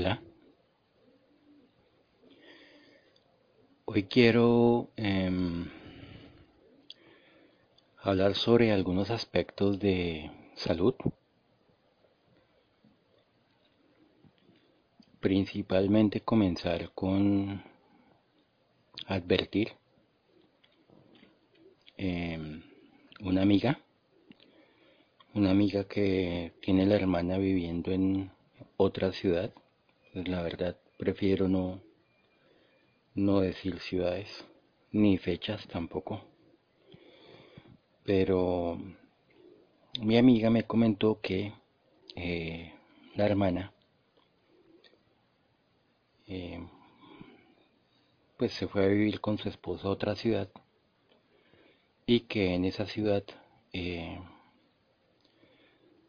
Hola. Hoy quiero em, hablar sobre algunos aspectos de salud, principalmente comenzar con advertir em, una amiga, una amiga que tiene la hermana viviendo en otra ciudad, pues la verdad prefiero no, no decir ciudades, ni fechas tampoco. Pero mi amiga me comentó que eh, la hermana eh, pues se fue a vivir con su esposo a otra ciudad y que en esa ciudad eh,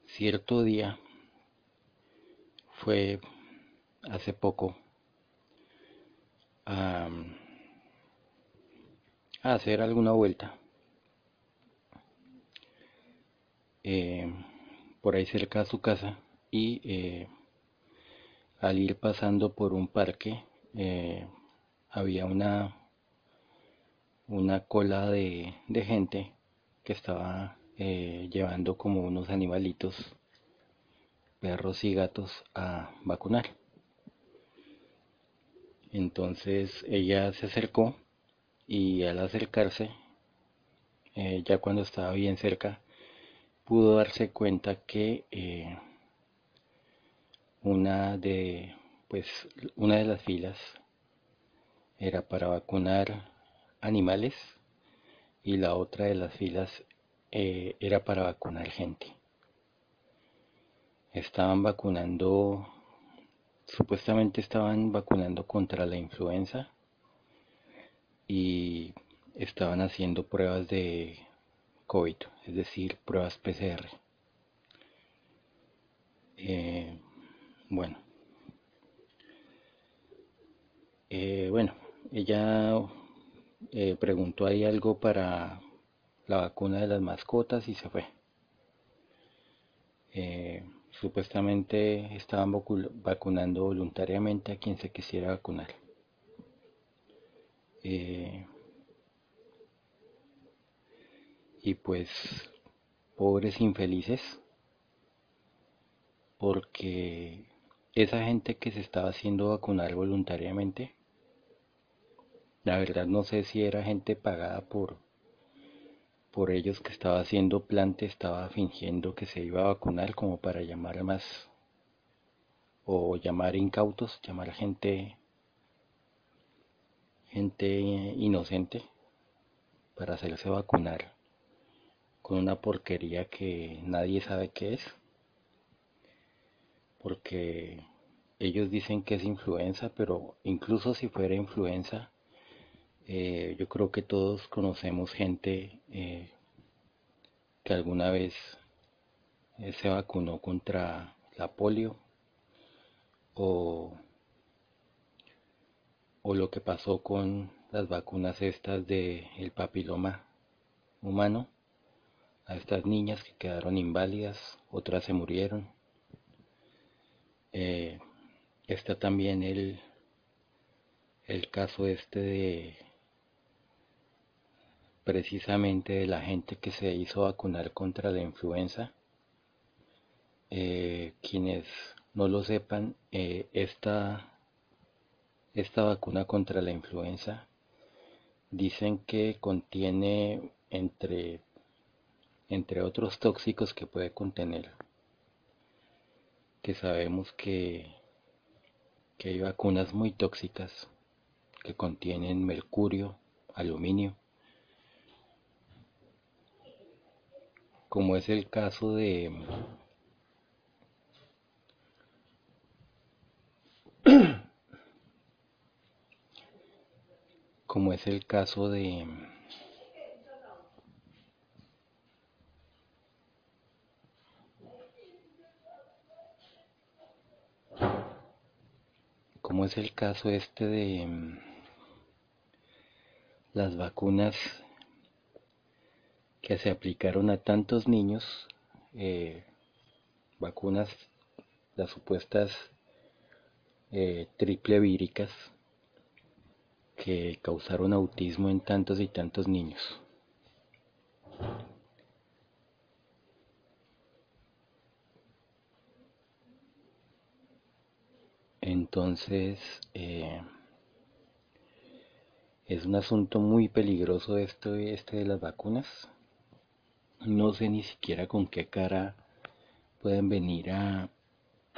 cierto día fue hace poco a, hacer alguna vuelta eh, por ahí cerca de su casa y eh, al ir pasando por un parque eh, había una una cola de gente que estaba llevando como unos animalitos perros y gatos a vacunar. Entonces ella se acercó y al acercarse, eh, ya cuando estaba bien cerca, pudo darse cuenta que eh, una de pues una de las filas era para vacunar animales y la otra de las filas eh, era para vacunar gente. Estaban vacunando, supuestamente estaban vacunando contra la influenza y estaban haciendo pruebas de COVID, es decir, pruebas PCR. Eh, bueno, eh, bueno, ella eh, preguntó ahí algo para la vacuna de las mascotas y se fue supuestamente estaban vacunando voluntariamente a quien se quisiera vacunar. Eh, y pues pobres infelices porque esa gente que se estaba haciendo vacunar voluntariamente la verdad no sé si era gente pagada por por ellos que estaba haciendo plante, estaba fingiendo que se iba a vacunar como para llamar más o llamar incautos, llamar gente gente inocente para hacerse vacunar con una porquería que nadie sabe qué es porque ellos dicen que es influenza pero incluso si fuera influenza eh, yo creo que todos conocemos gente eh, que alguna vez eh, se vacunó contra la polio o, o lo que pasó con las vacunas estas de el papiloma humano. A estas niñas que quedaron inválidas otras se murieron. Está también el el caso este de precisamente de la gente que se hizo vacunar contra la influenza. Eh, quienes no lo sepan, eh, esta, esta vacuna contra la influenza dicen que contiene entre, entre otros tóxicos que puede contener, que sabemos que, que hay vacunas muy tóxicas que contienen mercurio, aluminio, como es el caso de como es el caso de como es el caso este de las vacunas que se aplicaron a tantos niños eh, vacunas, las supuestas eh, triple víricas que causaron autismo en tantos y tantos niños. Entonces, eh, es un asunto muy peligroso esto este de las vacunas. No sé ni siquiera con qué cara pueden venir a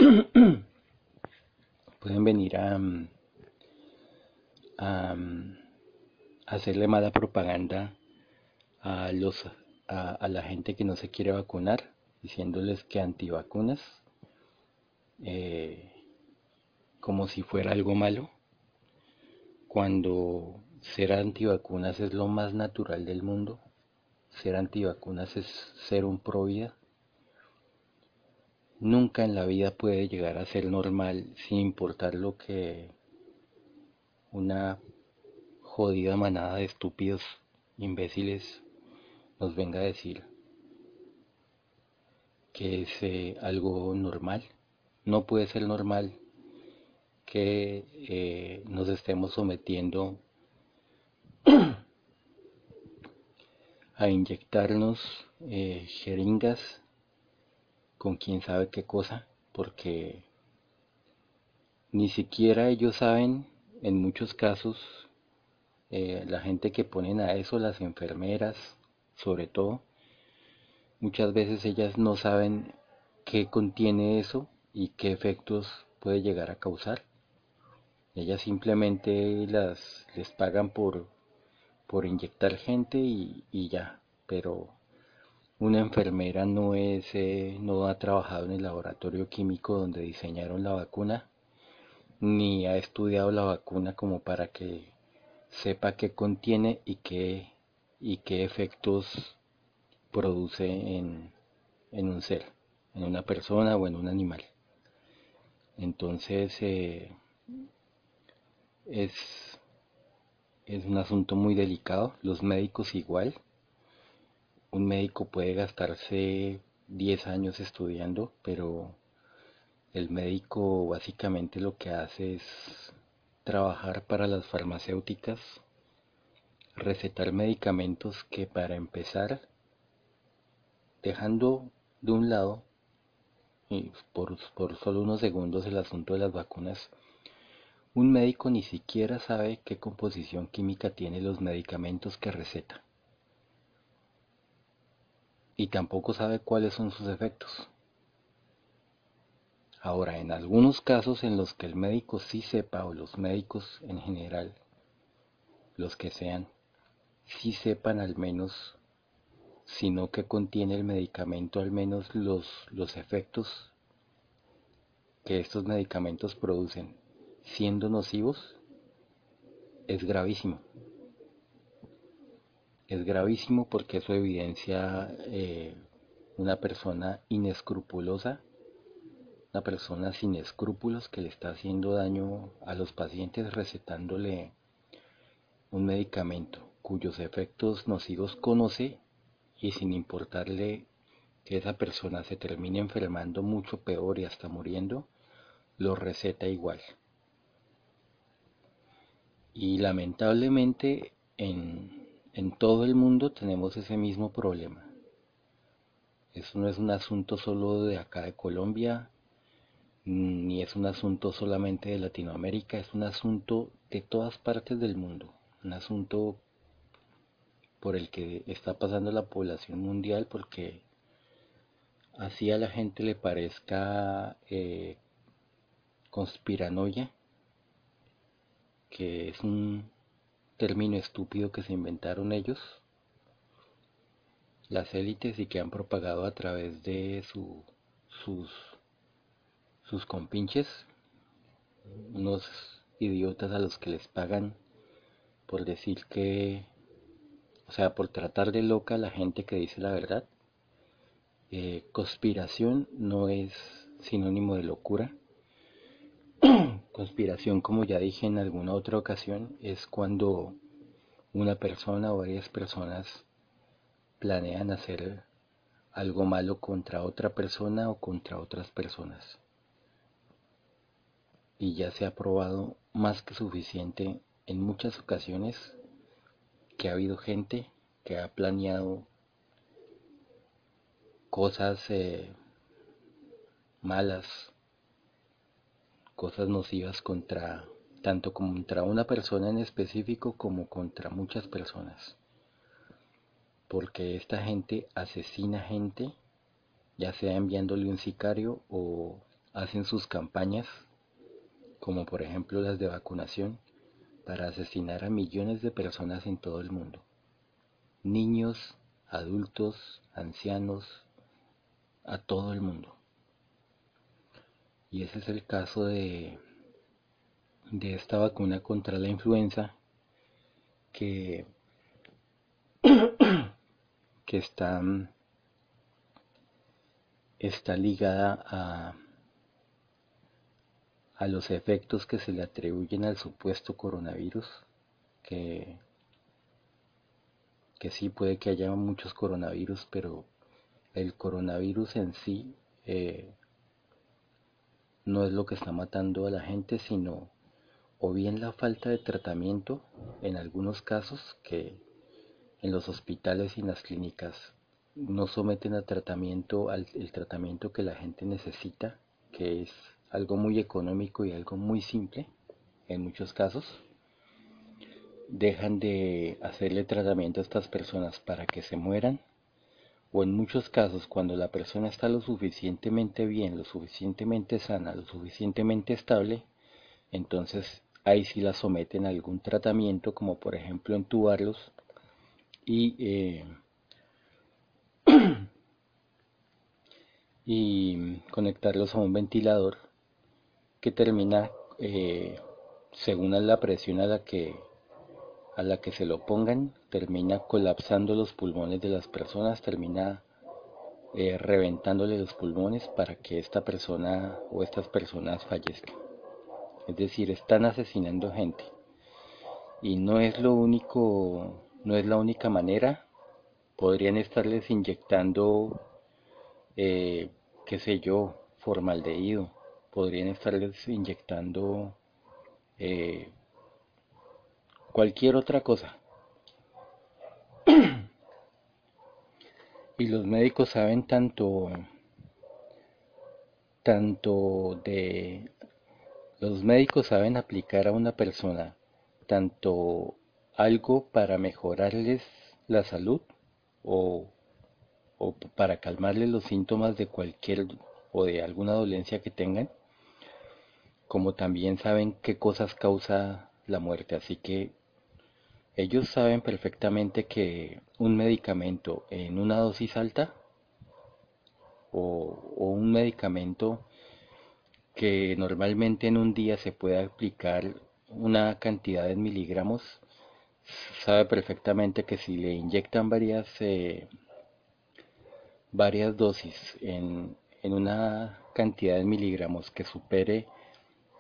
pueden venir a, a, hacerle mala propaganda a los a, la gente que no se quiere vacunar diciéndoles que antivacunas eh, como si fuera algo malo cuando ser antivacunas es lo más natural del mundo ser antivacunas es ser un pro vida nunca en la vida puede llegar a ser normal sin importar lo que una jodida manada de estúpidos imbéciles nos venga a decir que es eh, algo normal. No puede ser normal que eh, nos estemos sometiendo a inyectarnos eh, jeringas con quién sabe qué cosa, porque ni siquiera ellos saben, en muchos casos, eh, la gente que ponen a eso, las enfermeras, sobre todo, muchas veces ellas no saben qué contiene eso y qué efectos puede llegar a causar. Ellas simplemente las les pagan por, por inyectar gente y, y ya, pero una enfermera no es, eh, no ha trabajado en el laboratorio químico donde diseñaron la vacuna, ni ha estudiado la vacuna como para que sepa qué contiene y qué, y qué efectos produce en, en un ser, en una persona o en un animal. Entonces, eh, es, es un asunto muy delicado, los médicos igual, un médico puede gastarse 10 años estudiando, pero el médico básicamente lo que hace es trabajar para las farmacéuticas, recetar medicamentos que para empezar, dejando de un lado, y por, por solo unos segundos el asunto de las vacunas, un médico ni siquiera sabe qué composición química tienen los medicamentos que receta y tampoco sabe cuáles son sus efectos. Ahora, en algunos casos en los que el médico sí sepa, o los médicos en general, los que sean, sí sepan al menos, sino que contiene el medicamento, al menos los, los efectos que estos medicamentos producen, siendo nocivos, es gravísimo es gravísimo porque eso evidencia eh, una persona inescrupulosa, una persona sin escrúpulos que le está haciendo daño a los pacientes recetándole un medicamento cuyos efectos nocivos conoce y sin importarle que esa persona se termine enfermando mucho peor y hasta muriendo, lo receta igual. Y lamentablemente en en todo el mundo tenemos ese mismo problema. Eso no es un asunto solo de acá de Colombia, ni es un asunto solamente de Latinoamérica, es un asunto de todas partes del mundo, un asunto por el que está pasando la población mundial porque así a la gente le parezca eh, conspiranoia, que es un término estúpido que se inventaron ellos, las élites y que han propagado a través de su, sus, sus compinches, unos idiotas a los que les pagan por decir que, o sea, por tratar de loca a la gente que dice la verdad. Eh, conspiración no es sinónimo de locura. Conspiración, como ya dije en alguna otra ocasión, es cuando una persona o varias personas planean hacer algo malo contra otra persona o contra otras personas. y ya se ha probado más que suficiente en muchas ocasiones que ha habido gente que ha planeado cosas eh, malas, cosas nocivas contra tanto contra una persona en específico como contra muchas personas. Porque esta gente asesina gente, ya sea enviándole un sicario o hacen sus campañas, como por ejemplo las de vacunación, para asesinar a millones de personas en todo el mundo. Niños, adultos, ancianos, a todo el mundo. Y ese es el caso de de esta vacuna contra la influenza que, que está, está ligada a, a los efectos que se le atribuyen al supuesto coronavirus, que, que sí puede que haya muchos coronavirus, pero el coronavirus en sí eh, no es lo que está matando a la gente, sino o bien la falta de tratamiento en algunos casos que en los hospitales y en las clínicas no someten a tratamiento al el tratamiento que la gente necesita, que es algo muy económico y algo muy simple en muchos casos. Dejan de hacerle tratamiento a estas personas para que se mueran o en muchos casos cuando la persona está lo suficientemente bien, lo suficientemente sana, lo suficientemente estable, entonces ahí sí la someten a algún tratamiento, como por ejemplo entubarlos y, eh, conectarlos a un ventilador que termina, eh, según la presión a la que a la que se lo pongan, termina colapsando los pulmones de las personas, termina eh, reventándole los pulmones para que esta persona o estas personas fallezcan. Es decir, están asesinando gente. Y no es lo único, no es la única manera. Podrían estarles inyectando, eh, qué sé yo, formaldehído. Podrían estarles inyectando eh, cualquier otra cosa. y los médicos saben tanto tanto de los médicos saben aplicar a una persona tanto algo para mejorarles la salud o, para calmarles los síntomas de cualquier o de alguna dolencia que tengan, como también saben qué cosas causa la muerte. Así que ellos saben perfectamente que un medicamento en una dosis alta o, un medicamento que normalmente en un día se puede aplicar una cantidad de miligramos, sabe perfectamente que si le inyectan varias, eh, varias dosis en, en una cantidad de miligramos que supere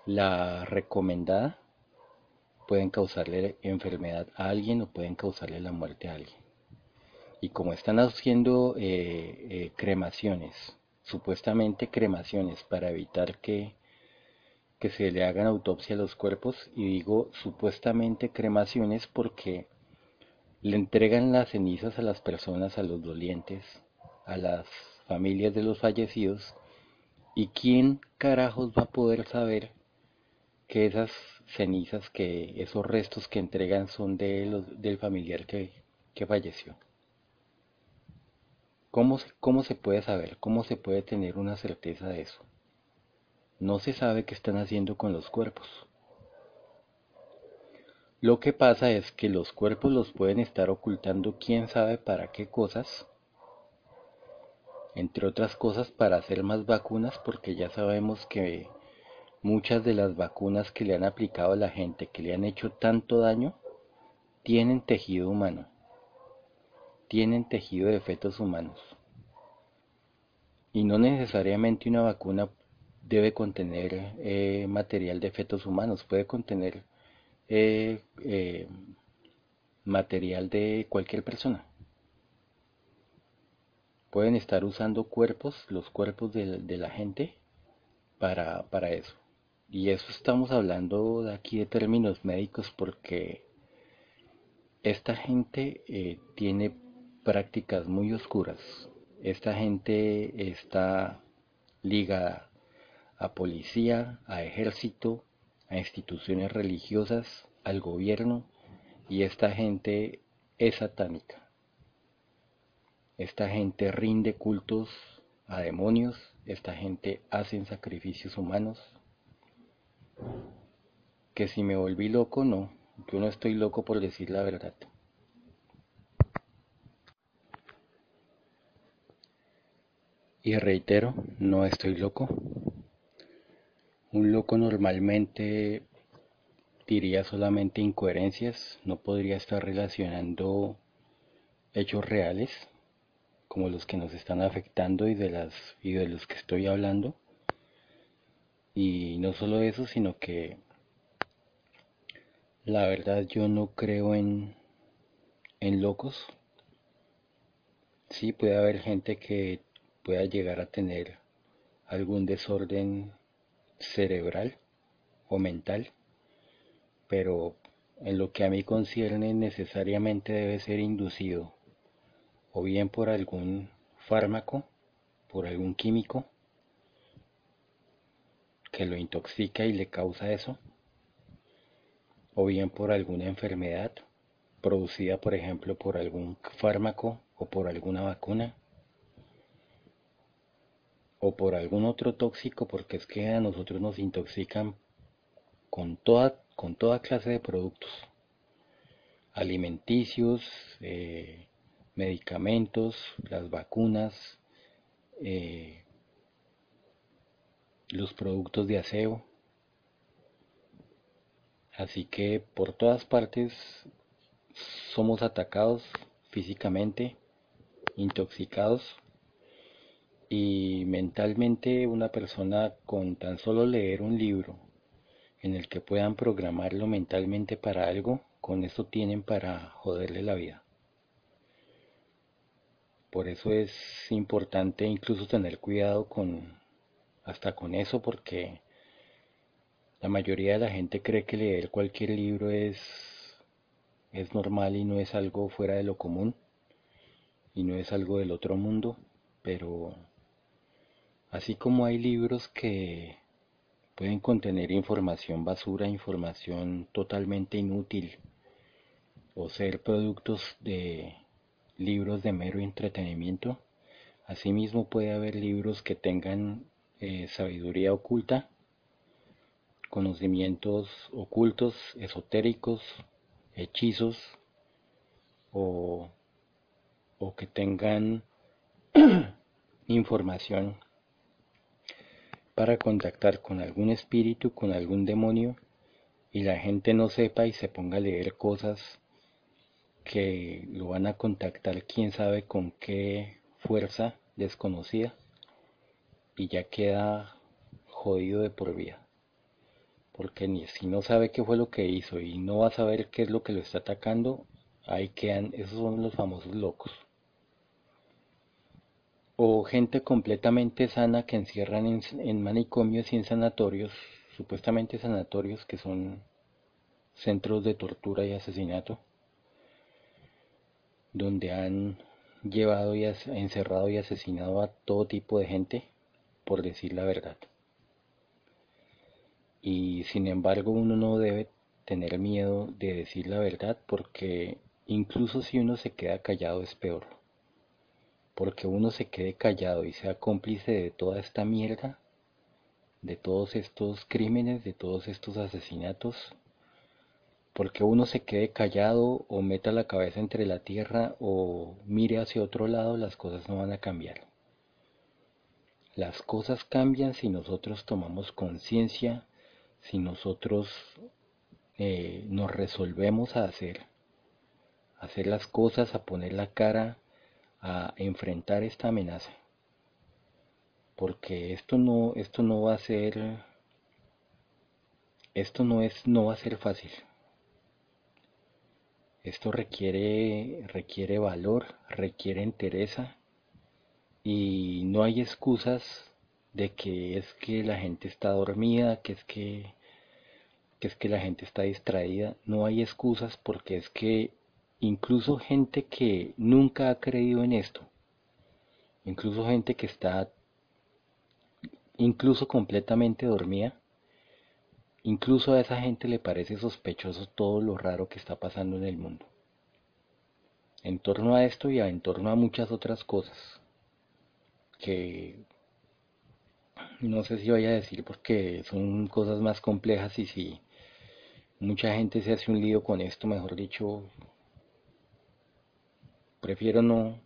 la recomendada, pueden causarle enfermedad a alguien o pueden causarle la muerte a alguien. Y como están haciendo eh, eh, cremaciones supuestamente cremaciones para evitar que, que se le hagan autopsia a los cuerpos y digo supuestamente cremaciones porque le entregan las cenizas a las personas, a los dolientes, a las familias de los fallecidos y quién carajos va a poder saber que esas cenizas, que esos restos que entregan son de los, del familiar que, que falleció. ¿Cómo, ¿Cómo se puede saber? ¿Cómo se puede tener una certeza de eso? No se sabe qué están haciendo con los cuerpos. Lo que pasa es que los cuerpos los pueden estar ocultando quién sabe para qué cosas, entre otras cosas para hacer más vacunas, porque ya sabemos que muchas de las vacunas que le han aplicado a la gente, que le han hecho tanto daño, tienen tejido humano tienen tejido de fetos humanos. Y no necesariamente una vacuna debe contener eh, material de fetos humanos, puede contener eh, eh, material de cualquier persona. Pueden estar usando cuerpos, los cuerpos de, la gente, para, para eso. Y eso estamos hablando de aquí de términos médicos porque esta gente eh, tiene prácticas muy oscuras. Esta gente está ligada a policía, a ejército, a instituciones religiosas, al gobierno, y esta gente es satánica. Esta gente rinde cultos a demonios, esta gente hace sacrificios humanos. Que si me volví loco, no, yo no estoy loco por decir la verdad. Y reitero, no estoy loco. Un loco normalmente diría solamente incoherencias, no podría estar relacionando hechos reales como los que nos están afectando y de las y de los que estoy hablando. Y no solo eso, sino que la verdad yo no creo en en locos. Sí puede haber gente que pueda llegar a tener algún desorden cerebral o mental, pero en lo que a mí concierne necesariamente debe ser inducido o bien por algún fármaco, por algún químico que lo intoxica y le causa eso, o bien por alguna enfermedad producida, por ejemplo, por algún fármaco o por alguna vacuna, o por algún otro tóxico, porque es que a nosotros nos intoxican con toda, con toda clase de productos alimenticios, eh, medicamentos, las vacunas, eh, los productos de aseo. Así que por todas partes somos atacados físicamente, intoxicados y mentalmente una persona con tan solo leer un libro en el que puedan programarlo mentalmente para algo, con eso tienen para joderle la vida. Por eso es importante incluso tener cuidado con hasta con eso porque la mayoría de la gente cree que leer cualquier libro es es normal y no es algo fuera de lo común y no es algo del otro mundo, pero así como hay libros que pueden contener información basura, información totalmente inútil o ser productos de libros de mero entretenimiento. Asimismo puede haber libros que tengan eh, sabiduría oculta, conocimientos ocultos, esotéricos, hechizos o, o que tengan información para contactar con algún espíritu, con algún demonio y la gente no sepa y se ponga a leer cosas que lo van a contactar quién sabe con qué fuerza desconocida y ya queda jodido de por vida. Porque ni si no sabe qué fue lo que hizo y no va a saber qué es lo que lo está atacando, ahí quedan, esos son los famosos locos. O gente completamente sana que encierran en, en manicomios y en sanatorios, supuestamente sanatorios que son centros de tortura y asesinato donde han llevado y encerrado y asesinado a todo tipo de gente por decir la verdad. Y sin embargo uno no debe tener miedo de decir la verdad porque incluso si uno se queda callado es peor. Porque uno se quede callado y sea cómplice de toda esta mierda, de todos estos crímenes, de todos estos asesinatos, porque uno se quede callado o meta la cabeza entre la tierra o mire hacia otro lado, las cosas no van a cambiar. Las cosas cambian si nosotros tomamos conciencia, si nosotros eh, nos resolvemos a hacer, a hacer las cosas, a poner la cara, a enfrentar esta amenaza. Porque esto no, esto no va a ser, esto no es, no va a ser fácil. Esto requiere, requiere valor, requiere entereza y no hay excusas de que es que la gente está dormida, que es que, que es que la gente está distraída. No hay excusas porque es que incluso gente que nunca ha creído en esto, incluso gente que está incluso completamente dormida, incluso a esa gente le parece sospechoso todo lo raro que está pasando en el mundo. En torno a esto y en torno a muchas otras cosas que no sé si voy a decir porque son cosas más complejas y si mucha gente se hace un lío con esto, mejor dicho, prefiero no,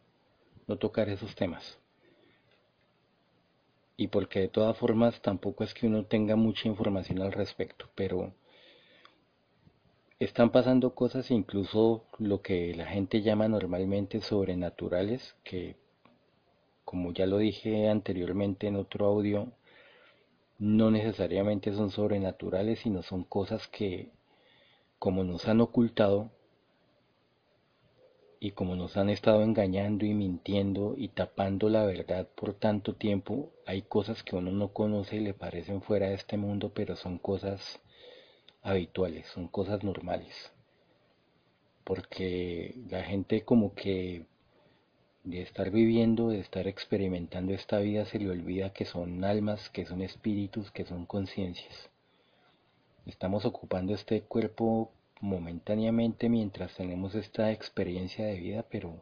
no tocar esos temas. Y porque de todas formas tampoco es que uno tenga mucha información al respecto, pero están pasando cosas incluso lo que la gente llama normalmente sobrenaturales, que como ya lo dije anteriormente en otro audio, no necesariamente son sobrenaturales, sino son cosas que como nos han ocultado, y como nos han estado engañando y mintiendo y tapando la verdad por tanto tiempo, hay cosas que uno no conoce y le parecen fuera de este mundo, pero son cosas habituales, son cosas normales. Porque la gente como que de estar viviendo, de estar experimentando esta vida, se le olvida que son almas, que son espíritus, que son conciencias. Estamos ocupando este cuerpo momentáneamente mientras tenemos esta experiencia de vida, pero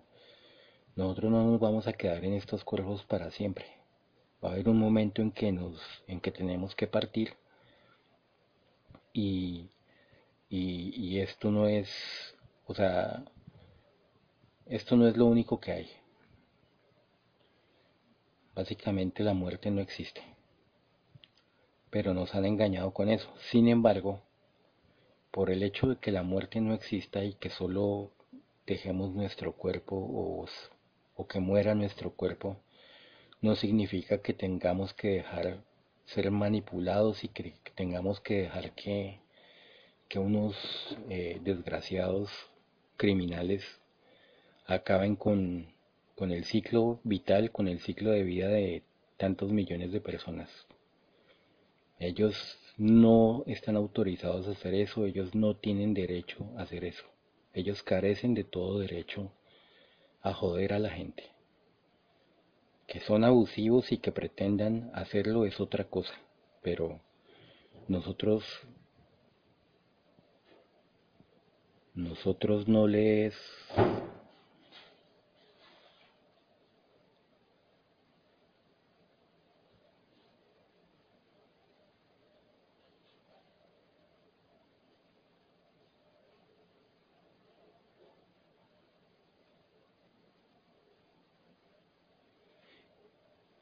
nosotros no nos vamos a quedar en estos cuerpos para siempre. Va a haber un momento en que nos, en que tenemos que partir y, y, esto no es, o sea, esto no es lo único que hay. Básicamente la muerte no existe. Pero nos han engañado con eso. Sin embargo, por el hecho de que la muerte no exista y que solo dejemos nuestro cuerpo o, que muera nuestro cuerpo, no significa que tengamos que dejar ser manipulados y que, tengamos que dejar que, que unos eh, desgraciados criminales acaben con, con el ciclo vital, con el ciclo de vida de tantos millones de personas. Ellos no están autorizados a hacer eso, ellos no tienen derecho a hacer eso. Ellos carecen de todo derecho a joder a la gente. Que son abusivos y que pretendan hacerlo es otra cosa, pero nosotros nosotros no les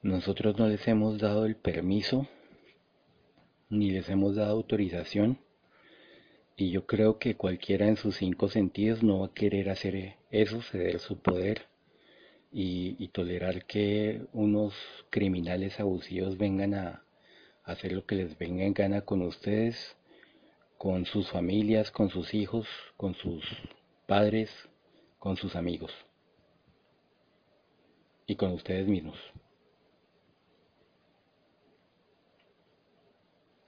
Nosotros no les hemos dado el permiso ni les hemos dado autorización y yo creo que cualquiera en sus cinco sentidos no va a querer hacer eso, ceder su poder y, tolerar que unos criminales abusivos vengan a, hacer lo que les venga en gana con ustedes, con sus familias, con sus hijos, con sus padres, con sus amigos y con ustedes mismos.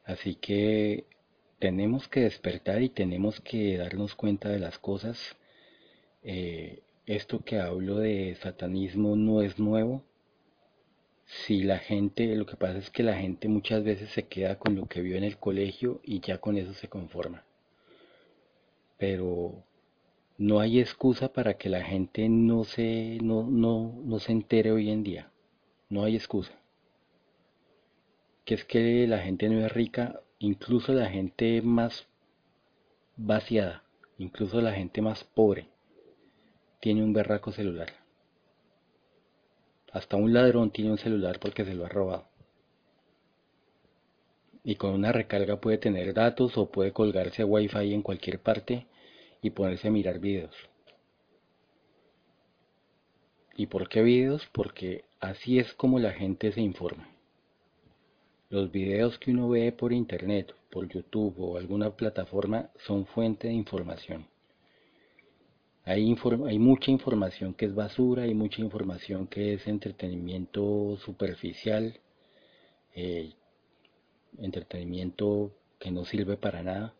Así que tenemos que despertar y tenemos que darnos cuenta de las cosas. Eh, esto que hablo de satanismo no es nuevo. Si la gente, lo que pasa es que la gente muchas veces se queda con lo que vio en el colegio y ya con eso se conforma. Pero no hay excusa para que la gente no se, no, no, no se entere hoy en día. No hay excusa que es que la gente no es rica, incluso la gente más vaciada, incluso la gente más pobre, tiene un berraco celular. Hasta un ladrón tiene un celular porque se lo ha robado. Y con una recarga puede tener datos o puede colgarse a wifi en cualquier parte y ponerse a mirar videos. ¿Y por qué videos? Porque así es como la gente se informa. Los videos que uno ve por internet, por YouTube o alguna plataforma son fuente de información. Hay, mucha información que es basura, hay mucha información que es entretenimiento superficial, eh, entretenimiento que no sirve para nada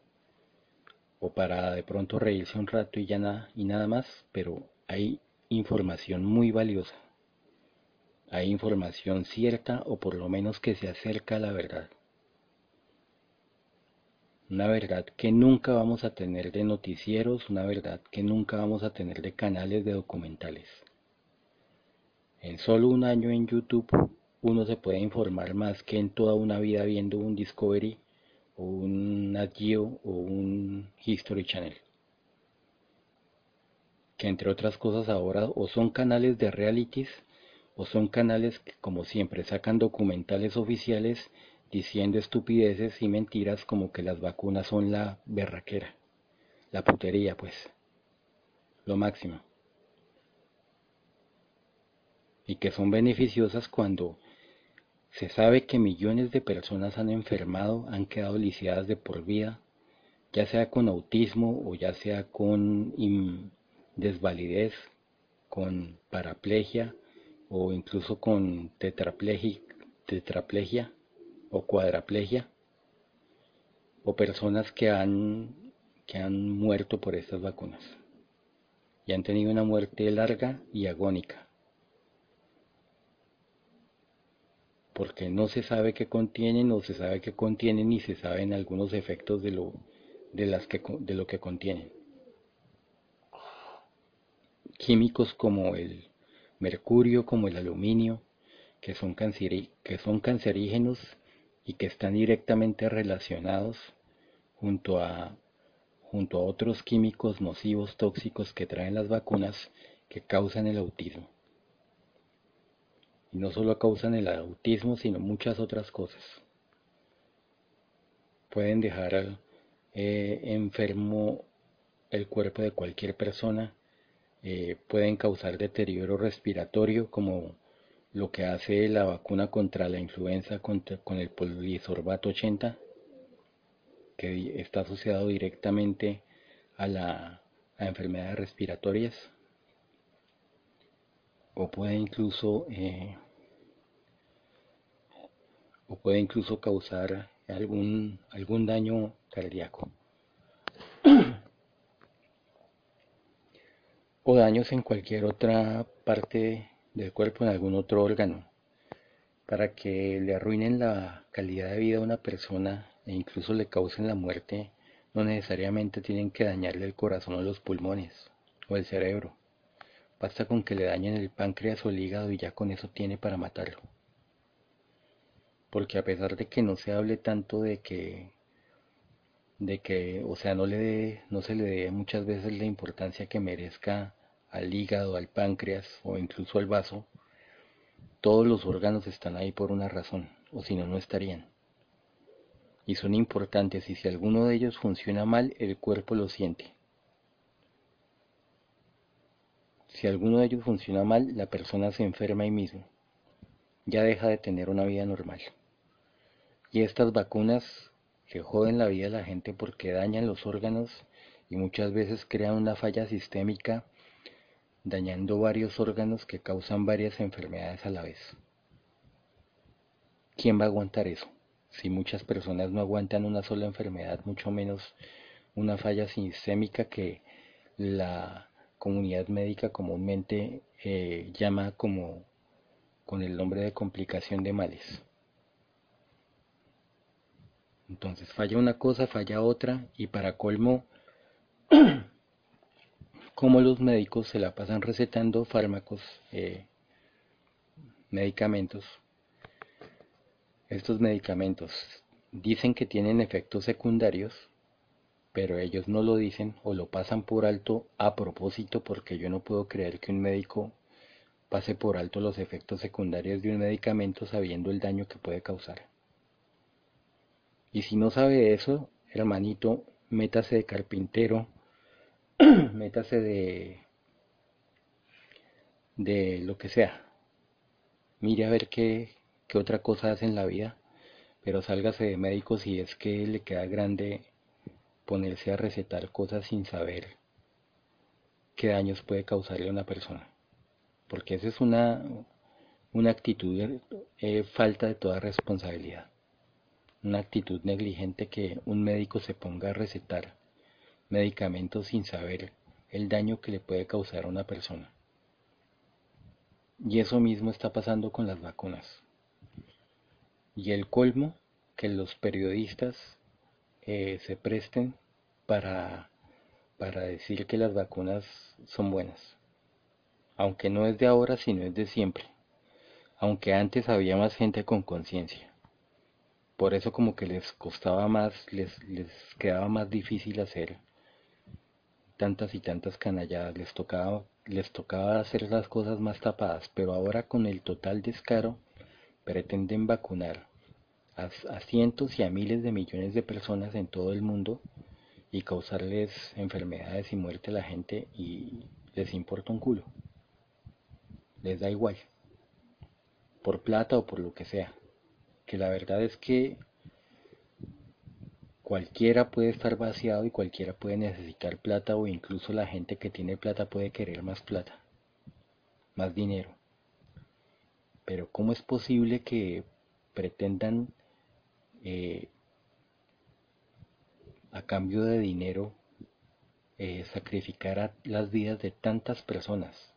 o para de pronto reírse un rato y ya nada y nada más, pero hay información muy valiosa. Hay información cierta o por lo menos que se acerca a la verdad. Una verdad que nunca vamos a tener de noticieros, una verdad que nunca vamos a tener de canales de documentales. En solo un año en YouTube uno se puede informar más que en toda una vida viendo un Discovery o un Nat o un History Channel. Que entre otras cosas ahora o son canales de realities o son canales que como siempre sacan documentales oficiales diciendo estupideces y mentiras como que las vacunas son la berraquera, la putería pues, lo máximo. Y que son beneficiosas cuando se sabe que millones de personas han enfermado, han quedado lisiadas de por vida, ya sea con autismo o ya sea con desvalidez, con paraplegia o incluso con tetraplegia o cuadraplegia o personas que han, que han muerto por estas vacunas y han tenido una muerte larga y agónica. porque no se sabe qué contienen o se sabe qué contienen y se saben algunos efectos de lo, de las que, de lo que contienen. Químicos como el mercurio, como el aluminio, que son, cancerígenos y que están directamente relacionados junto a, junto a otros químicos nocivos tóxicos que traen las vacunas que causan el autismo y no solo causan el autismo, sino muchas otras cosas. Pueden dejar eh, enfermo el cuerpo de cualquier persona, eh, pueden causar deterioro respiratorio como lo que hace la vacuna contra la influenza con el polisorbato 80, que está asociado directamente a, la, enfermedades respiratorias, o puede incluso eh, o puede incluso causar algún, algún daño cardíaco. o daños en cualquier otra parte del cuerpo, en algún otro órgano, para que le arruinen la calidad de vida a una persona e incluso le causen la muerte, no necesariamente tienen que dañarle el corazón o los pulmones o el cerebro. Basta con que le dañen el páncreas o el hígado y ya con eso tiene para matarlo porque a pesar de que no se hable tanto de que de que o sea no le no se le dé muchas veces la importancia que merezca al hígado al páncreas o incluso al vaso todos los órganos están ahí por una razón o si no no estarían. Y son importantes y si alguno de ellos funciona mal el cuerpo lo siente. Si alguno de ellos funciona mal la persona se enferma ahí mismo. Ya deja de tener una vida normal. Y estas vacunas que joden la vida de la gente porque dañan los órganos y muchas veces crean una falla sistémica dañando varios órganos que causan varias enfermedades a la vez. ¿Quién va a aguantar eso? Si muchas personas no aguantan una sola enfermedad, mucho menos una falla sistémica que la comunidad médica comúnmente eh, llama como con el nombre de complicación de males. Entonces falla una cosa, falla otra y para colmo, como los médicos se la pasan recetando fármacos, eh, medicamentos, estos medicamentos dicen que tienen efectos secundarios, pero ellos no lo dicen o lo pasan por alto a propósito porque yo no puedo creer que un médico pase por alto los efectos secundarios de un medicamento sabiendo el daño que puede causar. Y si no sabe eso, hermanito, métase de carpintero, métase de, de lo que sea. Mire a ver qué, qué otra cosa hace en la vida, pero sálgase de médico si es que le queda grande ponerse a recetar cosas sin saber qué daños puede causarle a una persona. Porque esa es una, una actitud eh, falta de toda responsabilidad, una actitud negligente que un médico se ponga a recetar medicamentos sin saber el daño que le puede causar a una persona. Y eso mismo está pasando con las vacunas. Y el colmo, que los periodistas eh, se presten para, para decir que las vacunas son buenas. Aunque no es de ahora, sino es de siempre aunque antes había más gente con conciencia. Por eso como que les costaba más, les, les quedaba más difícil hacer tantas y tantas canalladas, les tocaba, les tocaba hacer las cosas más tapadas, pero ahora con el total descaro pretenden vacunar a, a cientos y a miles de millones de personas en todo el mundo y causarles enfermedades y muerte a la gente y les importa un culo. Les da igual por plata o por lo que sea. Que la verdad es que cualquiera puede estar vaciado y cualquiera puede necesitar plata o incluso la gente que tiene plata puede querer más plata, más dinero. Pero ¿cómo es posible que pretendan eh, a cambio de dinero eh, sacrificar las vidas de tantas personas?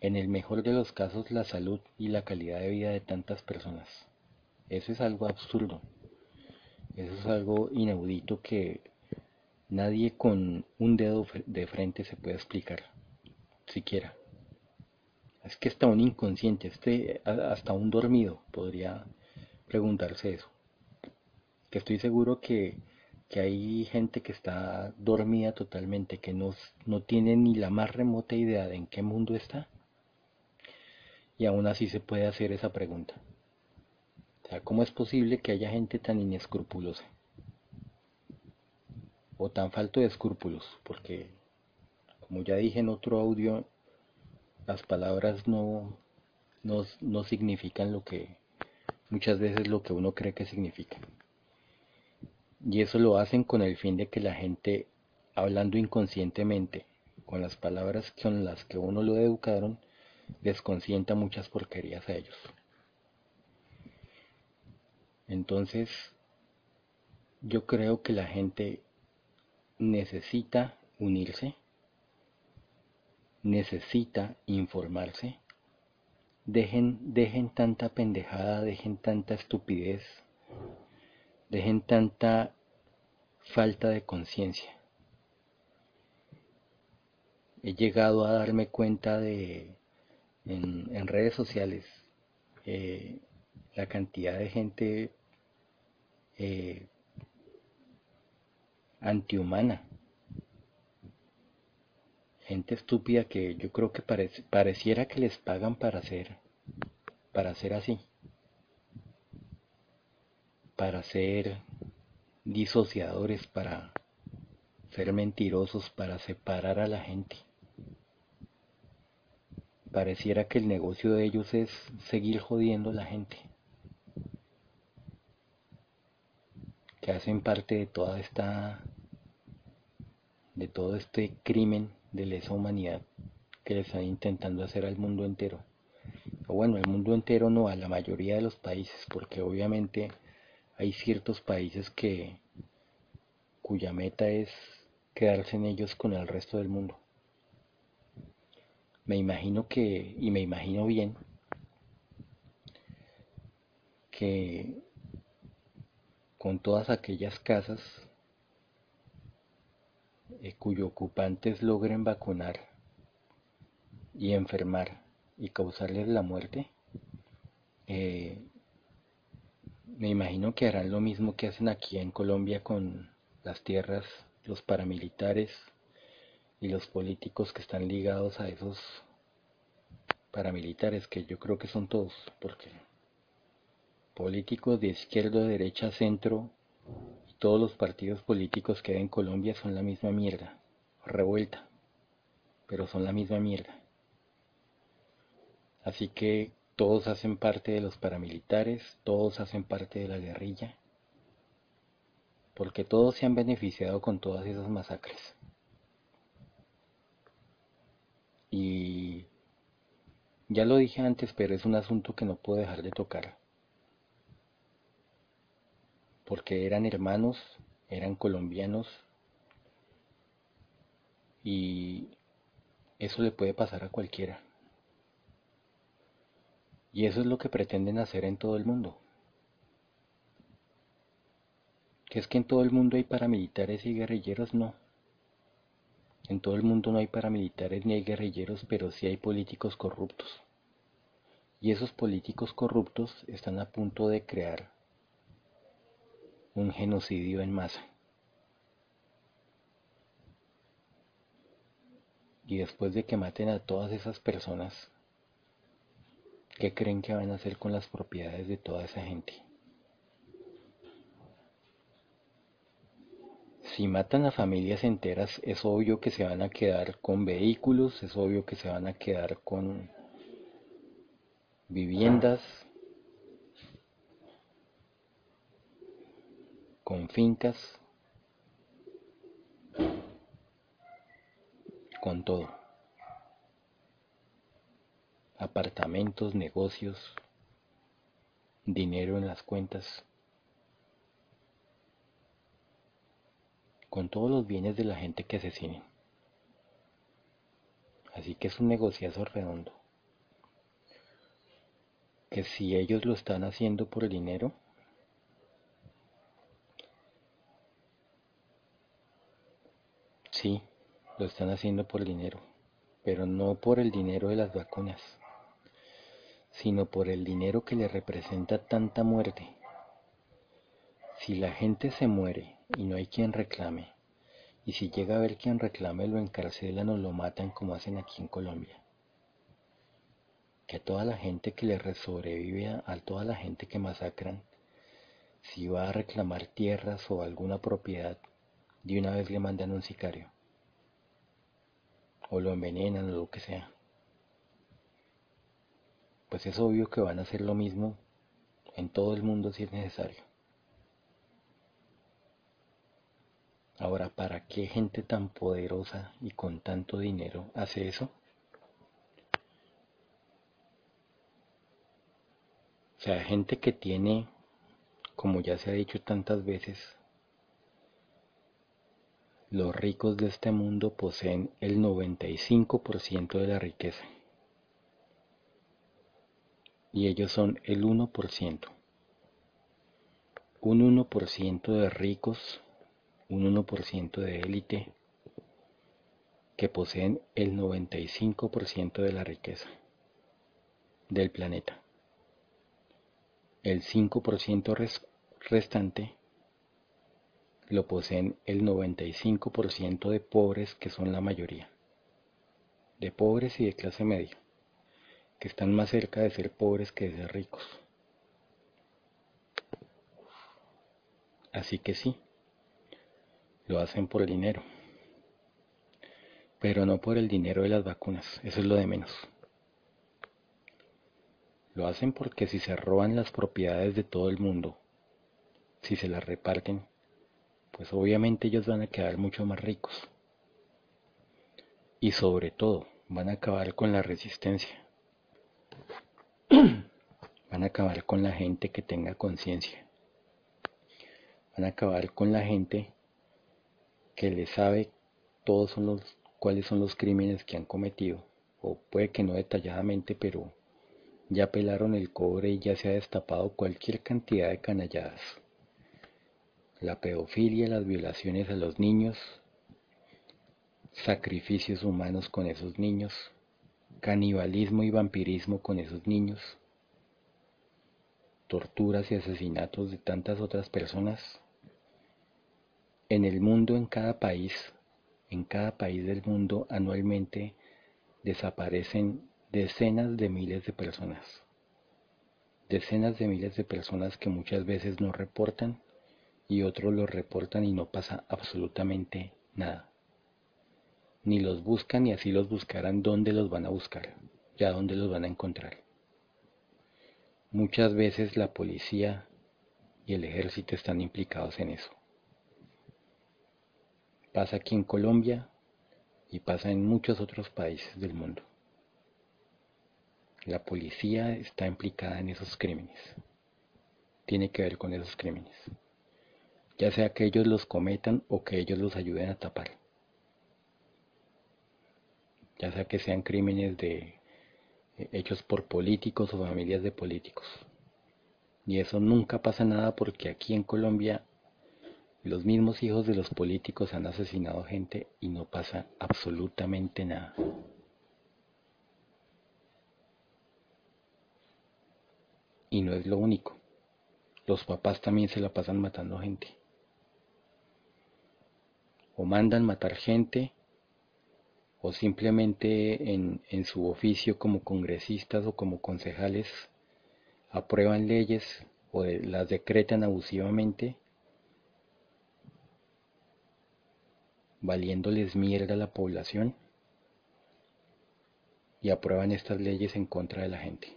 en el mejor de los casos la salud y la calidad de vida de tantas personas. Eso es algo absurdo. Eso es algo inaudito que nadie con un dedo de frente se puede explicar, siquiera. Es que hasta un inconsciente, este, hasta un dormido podría preguntarse eso. Que estoy seguro que, que hay gente que está dormida totalmente, que no, no tiene ni la más remota idea de en qué mundo está y aún así se puede hacer esa pregunta. O sea, ¿cómo es posible que haya gente tan inescrupulosa? O tan falto de escrúpulos, porque, como ya dije en otro audio, las palabras no, no, no significan lo que, muchas veces lo que uno cree que significan. Y eso lo hacen con el fin de que la gente, hablando inconscientemente, con las palabras con las que uno lo educaron, desconsienta muchas porquerías a ellos. Entonces, yo creo que la gente necesita unirse, necesita informarse, dejen, dejen tanta pendejada, dejen tanta estupidez, dejen tanta falta de conciencia. He llegado a darme cuenta de en, redes sociales eh, la cantidad de gente eh, antihumana, gente estúpida que yo creo que pareciera que les pagan para ser, para ser así, para ser disociadores, para ser mentirosos, para separar a la gente. Pareciera que el negocio de ellos es seguir jodiendo a la gente. Hacen parte de toda esta de todo este crimen de lesa humanidad que le están intentando hacer al mundo entero. Bueno, el mundo entero no, a la mayoría de los países, porque obviamente hay ciertos países que cuya meta es quedarse en ellos con el resto del mundo me imagino que, y me imagino bien, que con todas aquellas casas eh, cuyos ocupantes logren vacunar y enfermar y causarles la muerte, eh, me imagino que harán lo mismo que hacen aquí en Colombia con las tierras, los paramilitares, y los políticos que están ligados a esos paramilitares, que yo creo que son todos, porque políticos de izquierda, derecha, centro, y todos los partidos políticos que hay en Colombia son la misma mierda, revuelta, pero son la misma mierda. Así que todos hacen parte de los paramilitares, todos hacen parte de la guerrilla, porque todos se han beneficiado con todas esas masacres. Y Ya lo dije antes, pero es un asunto que no puedo dejar de tocar. Porque eran hermanos, eran colombianos y eso le puede pasar a cualquiera. Y eso es lo que pretenden hacer en todo el mundo. Que es que en todo el mundo hay paramilitares y guerrilleros, no. En todo el mundo no hay paramilitares ni hay guerrilleros, pero sí hay políticos corruptos. Y esos políticos corruptos están a punto de crear un genocidio en masa. Y después de que maten a todas esas personas, ¿qué creen que van a hacer con las propiedades de toda esa gente? si matan a familias enteras, es obvio que se van a quedar con vehículos, es obvio que se van a quedar con viviendas, con fincas, con todo. Apartamentos, negocios, dinero en las cuentas. con todos los bienes de la gente que asesinen. Así que es un negociazo redondo. Que si ellos lo están haciendo por el dinero, sí, lo están haciendo por dinero, pero no por el dinero de las vacunas, sino por el dinero que le representa tanta muerte. Si la gente se muere y no hay quien reclame. Y si llega a ver quien reclame, lo encarcelan o lo matan como hacen aquí en Colombia. Que a toda la gente que le sobrevive, a toda la gente que masacran, si va a reclamar tierras o alguna propiedad, de una vez le mandan un sicario. O lo envenenan o lo que sea. Pues es obvio que van a hacer lo mismo en todo el mundo si es necesario. Ahora, ¿para qué gente tan poderosa y con tanto dinero hace eso? O sea, gente que tiene, como ya se ha dicho tantas veces, los ricos de este mundo poseen el 95% de la riqueza. Y ellos son el 1%. Un 1% de ricos un 1% de élite que poseen el 95% de la riqueza del planeta. El 5% restante lo poseen el 95% de pobres que son la mayoría, de pobres y de clase media, que están más cerca de ser pobres que de ser ricos. Así que sí, lo hacen por el dinero, pero no por el dinero de las vacunas, eso es lo de menos. Lo hacen porque si se roban las propiedades de todo el mundo, si se las reparten, pues obviamente ellos van a quedar mucho más ricos. Y sobre todo, van a acabar con la resistencia. Van a acabar con la gente que tenga conciencia. Van a acabar con la gente que le sabe todos cuáles son los crímenes que han cometido, o puede que no detalladamente, pero ya pelaron el cobre y ya se ha destapado cualquier cantidad de canalladas. La pedofilia, las violaciones a los niños, sacrificios humanos con esos niños, canibalismo y vampirismo con esos niños, torturas y asesinatos de tantas otras personas, en el mundo, en cada país, en cada país del mundo anualmente desaparecen decenas de miles de personas. Decenas de miles de personas que muchas veces no reportan y otros los reportan y no pasa absolutamente nada. Ni los buscan y así los buscarán dónde los van a buscar, ya dónde los van a encontrar. Muchas veces la policía y el ejército están implicados en eso. Pasa aquí en Colombia y pasa en muchos otros países del mundo. La policía está implicada en esos crímenes. Tiene que ver con esos crímenes. Ya sea que ellos los cometan o que ellos los ayuden a tapar. Ya sea que sean crímenes de eh, hechos por políticos o familias de políticos. Y eso nunca pasa nada porque aquí en Colombia los mismos hijos de los políticos han asesinado gente y no pasa absolutamente nada. Y no es lo único. Los papás también se la pasan matando gente. O mandan matar gente, o simplemente en, en su oficio como congresistas o como concejales aprueban leyes o las decretan abusivamente, valiéndoles mierda a la población y aprueban estas leyes en contra de la gente.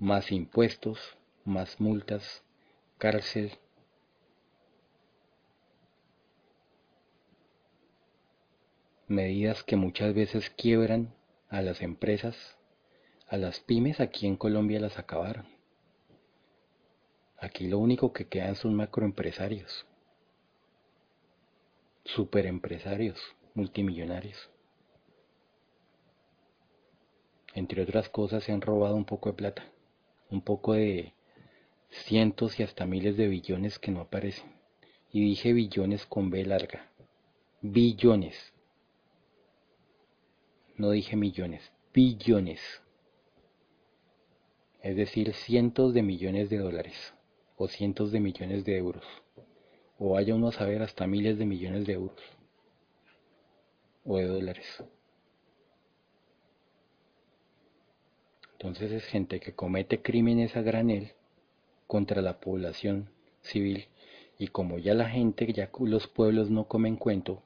Más impuestos, más multas, cárcel. Medidas que muchas veces quiebran a las empresas, a las pymes aquí en Colombia las acabaron. Aquí lo único que quedan son macroempresarios, superempresarios, multimillonarios. Entre otras cosas se han robado un poco de plata, un poco de cientos y hasta miles de billones que no aparecen. Y dije billones con B larga. Billones. No dije millones, billones. Es decir, cientos de millones de dólares o cientos de millones de euros. O vaya uno a saber hasta miles de millones de euros o de dólares. Entonces es gente que comete crímenes a granel contra la población civil y como ya la gente, ya los pueblos no comen cuento,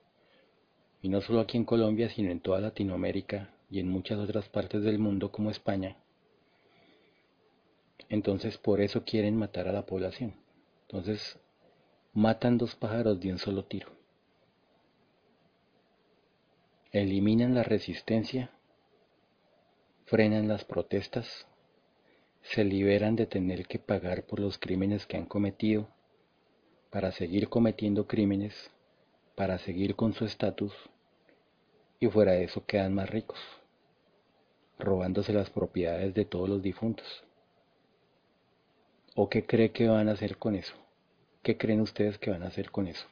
y no solo aquí en Colombia, sino en toda Latinoamérica y en muchas otras partes del mundo como España, entonces por eso quieren matar a la población. Entonces matan dos pájaros de un solo tiro. Eliminan la resistencia, frenan las protestas se liberan de tener que pagar por los crímenes que han cometido, para seguir cometiendo crímenes, para seguir con su estatus, y fuera de eso quedan más ricos, robándose las propiedades de todos los difuntos. ¿O qué cree que van a hacer con eso? ¿Qué creen ustedes que van a hacer con eso?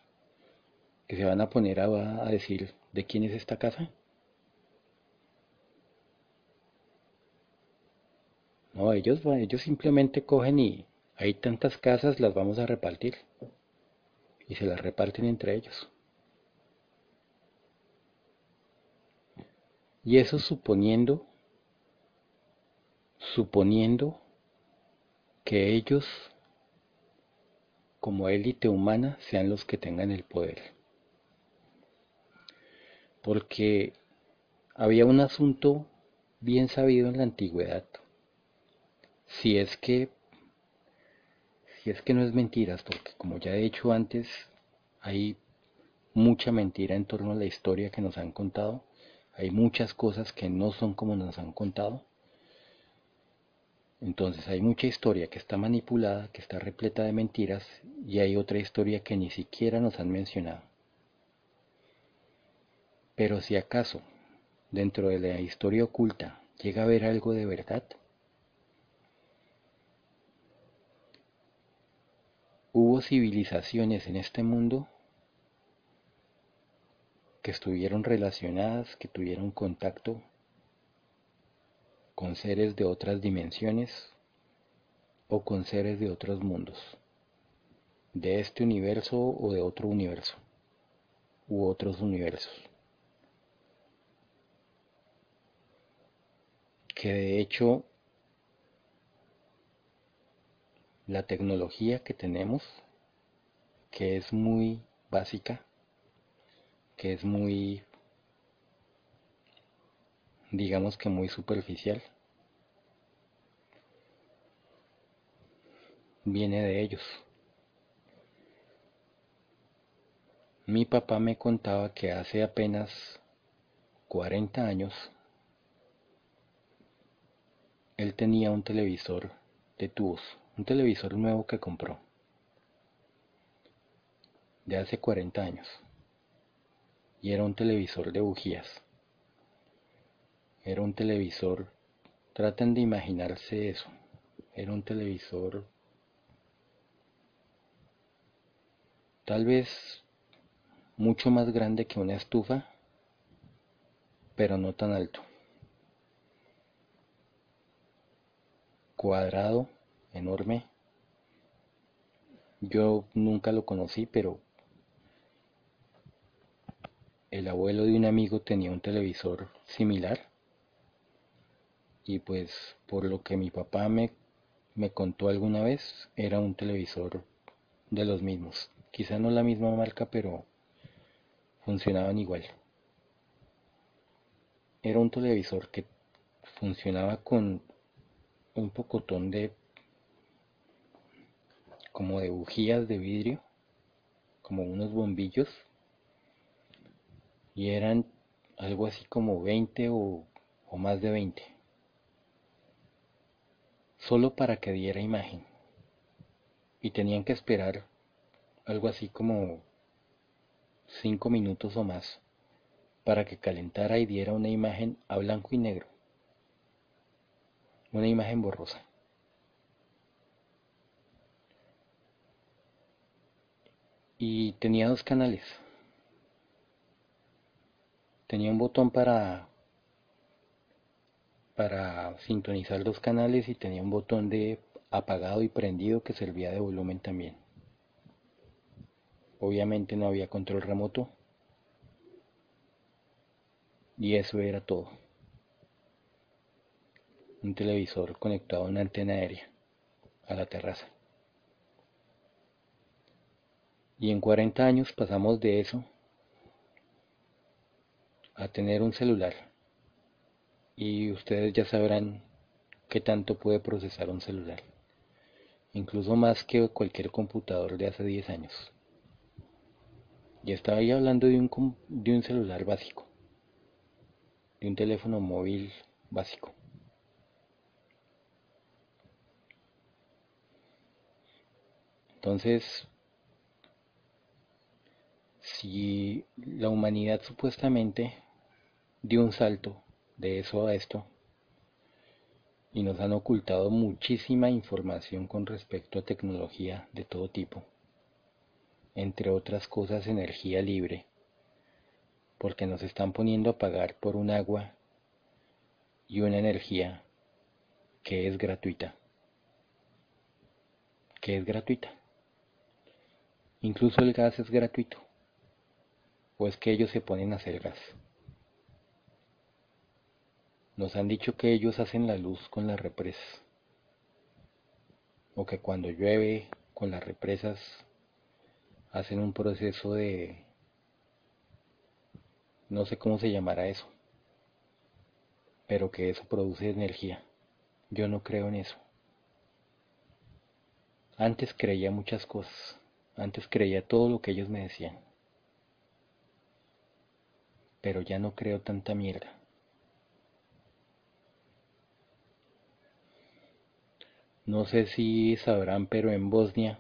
¿Que se van a poner a, a decir de quién es esta casa? No, ellos, ellos simplemente cogen y hay tantas casas, las vamos a repartir. Y se las reparten entre ellos. Y eso suponiendo, suponiendo que ellos, como élite humana, sean los que tengan el poder. Porque había un asunto bien sabido en la antigüedad si es que si es que no es mentiras, porque como ya he dicho antes, hay mucha mentira en torno a la historia que nos han contado, hay muchas cosas que no son como nos han contado. Entonces hay mucha historia que está manipulada, que está repleta de mentiras, y hay otra historia que ni siquiera nos han mencionado. Pero si acaso dentro de la historia oculta llega a haber algo de verdad, Hubo civilizaciones en este mundo que estuvieron relacionadas, que tuvieron contacto con seres de otras dimensiones o con seres de otros mundos, de este universo o de otro universo, u otros universos. Que de hecho la tecnología que tenemos, que es muy básica, que es muy, digamos que muy superficial, viene de ellos. Mi papá me contaba que hace apenas 40 años él tenía un televisor de tubos, un televisor nuevo que compró, de hace 40 años, y era un televisor de bujías. Era un televisor, traten de imaginarse eso, era un televisor tal vez mucho más grande que una estufa, pero no tan alto. Cuadrado, enorme. Yo nunca lo conocí, pero el abuelo de un amigo tenía un televisor similar. Y pues por lo que mi papá me, me contó alguna vez, era un televisor de los mismos. Quizá no la misma marca, pero funcionaban igual. Era un televisor que funcionaba con un pocotón de como de bujías de vidrio, como unos bombillos, y eran algo así como 20 o, o más de 20, solo para que diera imagen, y tenían que esperar algo así como 5 minutos o más para que calentara y diera una imagen a blanco y negro una imagen borrosa. Y tenía dos canales. Tenía un botón para para sintonizar los canales y tenía un botón de apagado y prendido que servía de volumen también. Obviamente no había control remoto. Y eso era todo un televisor conectado a una antena aérea a la terraza. Y en 40 años pasamos de eso a tener un celular. Y ustedes ya sabrán qué tanto puede procesar un celular. Incluso más que cualquier computador de hace 10 años. Y estaba ahí hablando de un, de un celular básico. De un teléfono móvil básico. Entonces, si la humanidad supuestamente dio un salto de eso a esto, y nos han ocultado muchísima información con respecto a tecnología de todo tipo, entre otras cosas energía libre, porque nos están poniendo a pagar por un agua y una energía que es gratuita, que es gratuita. Incluso el gas es gratuito. ¿O es que ellos se ponen a hacer gas? Nos han dicho que ellos hacen la luz con las represas. O que cuando llueve con las represas hacen un proceso de... No sé cómo se llamará eso. Pero que eso produce energía. Yo no creo en eso. Antes creía muchas cosas. Antes creía todo lo que ellos me decían. Pero ya no creo tanta mierda. No sé si sabrán, pero en Bosnia,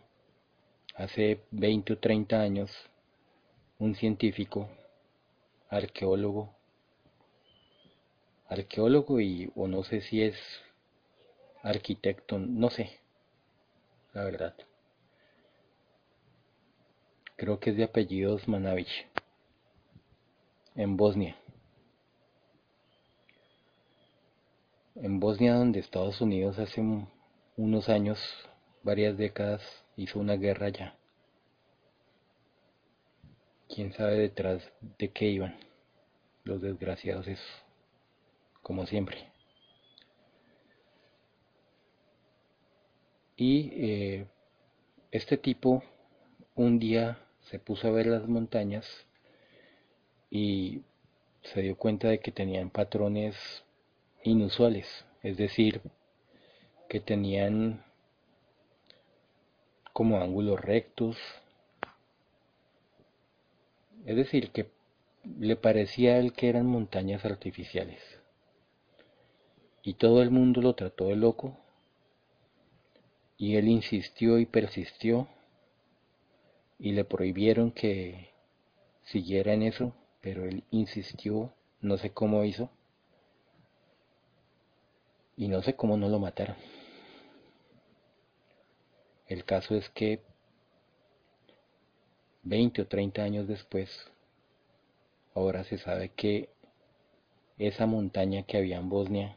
hace 20 o 30 años, un científico, arqueólogo, arqueólogo y o no sé si es arquitecto, no sé, la verdad creo que es de apellidos Manavich, en Bosnia. En Bosnia, donde Estados Unidos hace unos años, varias décadas, hizo una guerra ya. Quién sabe detrás de qué iban los desgraciados es como siempre. Y eh, este tipo un día se puso a ver las montañas y se dio cuenta de que tenían patrones inusuales, es decir, que tenían como ángulos rectos, es decir, que le parecía a él que eran montañas artificiales. y todo el mundo lo trató de loco y él insistió y persistió y le prohibieron que siguiera en eso, pero él insistió, no sé cómo hizo y no sé cómo no lo mataron. El caso es que 20 o 30 años después, ahora se sabe que esa montaña que había en Bosnia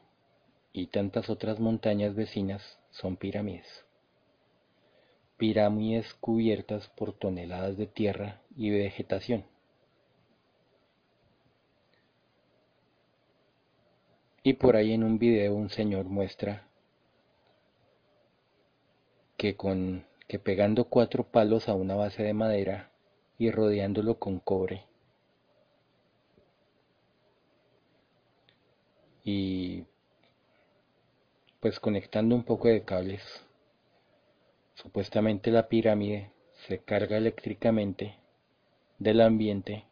y tantas otras montañas vecinas son pirámides. Pirámides cubiertas por toneladas de tierra y vegetación. Y por ahí en un video un señor muestra que con que pegando cuatro palos a una base de madera y rodeándolo con cobre. Y pues conectando un poco de cables. Supuestamente la pirámide se carga eléctricamente del ambiente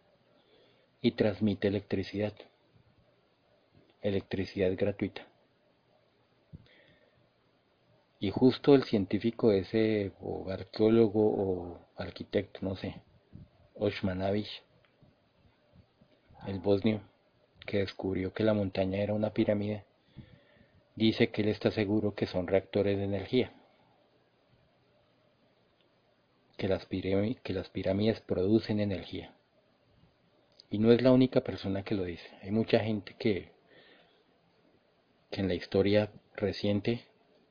y transmite electricidad. Electricidad gratuita. Y justo el científico ese, o arqueólogo, o arquitecto, no sé, Oshmanavich, el bosnio, que descubrió que la montaña era una pirámide, dice que él está seguro que son reactores de energía, que las, que las pirámides producen energía. Y no es la única persona que lo dice, hay mucha gente que que en la historia reciente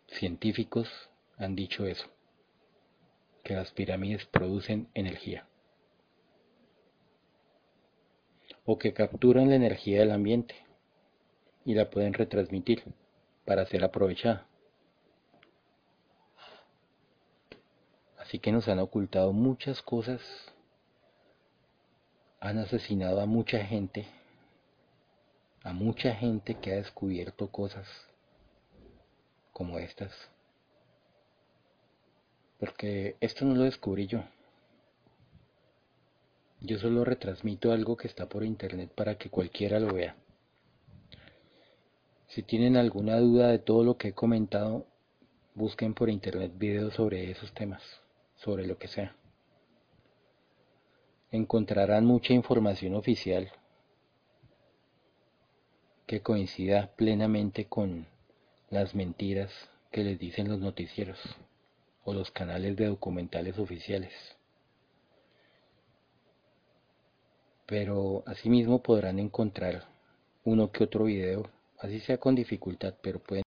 científicos han dicho eso, que las pirámides producen energía o que capturan la energía del ambiente y la pueden retransmitir para ser aprovechada. Así que nos han ocultado muchas cosas, han asesinado a mucha gente a mucha gente que ha descubierto cosas como estas. Porque esto no lo descubrí yo. Yo solo retransmito algo que está por internet para que cualquiera lo vea. Si tienen alguna duda de todo lo que he comentado, busquen por internet videos sobre esos temas, sobre lo que sea. Encontrarán mucha información oficial que coincida plenamente con las mentiras que les dicen los noticieros o los canales de documentales oficiales. Pero asimismo podrán encontrar uno que otro video, así sea con dificultad, pero pueden